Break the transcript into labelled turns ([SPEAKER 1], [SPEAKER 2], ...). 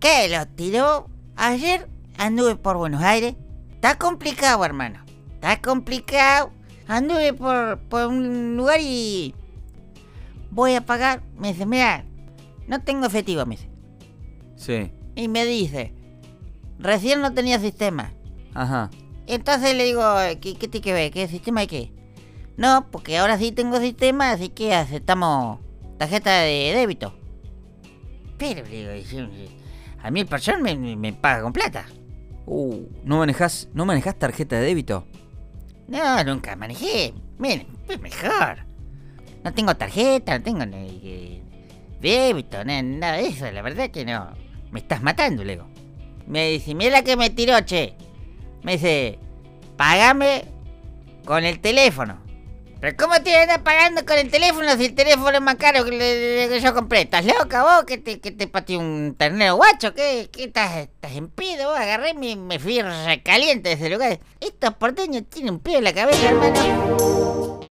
[SPEAKER 1] ¿Qué lo tiró? Ayer anduve por Buenos Aires. Está complicado, hermano. Está complicado. Anduve por, por un lugar y... Voy a pagar. Me dice, mira, no tengo efectivo, me dice.
[SPEAKER 2] Sí.
[SPEAKER 1] Y me dice, recién no tenía sistema.
[SPEAKER 2] Ajá.
[SPEAKER 1] Entonces le digo, ¿qué, qué tiene que ver? ¿Qué sistema de qué? No, porque ahora sí tengo sistema, así que aceptamos tarjeta de débito. Pero, le digo, a mí el persona me, me- me paga con plata.
[SPEAKER 2] Uh, ¿no manejás, ¿no manejás tarjeta de débito?
[SPEAKER 1] No, nunca manejé. Miren, es mejor. No tengo tarjeta, no tengo ni, eh, débito, na- nada de eso. La verdad que no. Me estás matando, Lego. Me dice, mira la que me tiró, che. Me dice, págame con el teléfono. Pero ¿cómo te andar pagando con el teléfono si el teléfono es más caro que el que yo compré? ¿Estás loca vos? ¿Que te, que te un ternero guacho? ¿Qué, qué estás, estás en pedo? vos? Agarré y me, fui recaliente de ese lugar. Estos porteños tienen un pedo en la cabeza, hermano.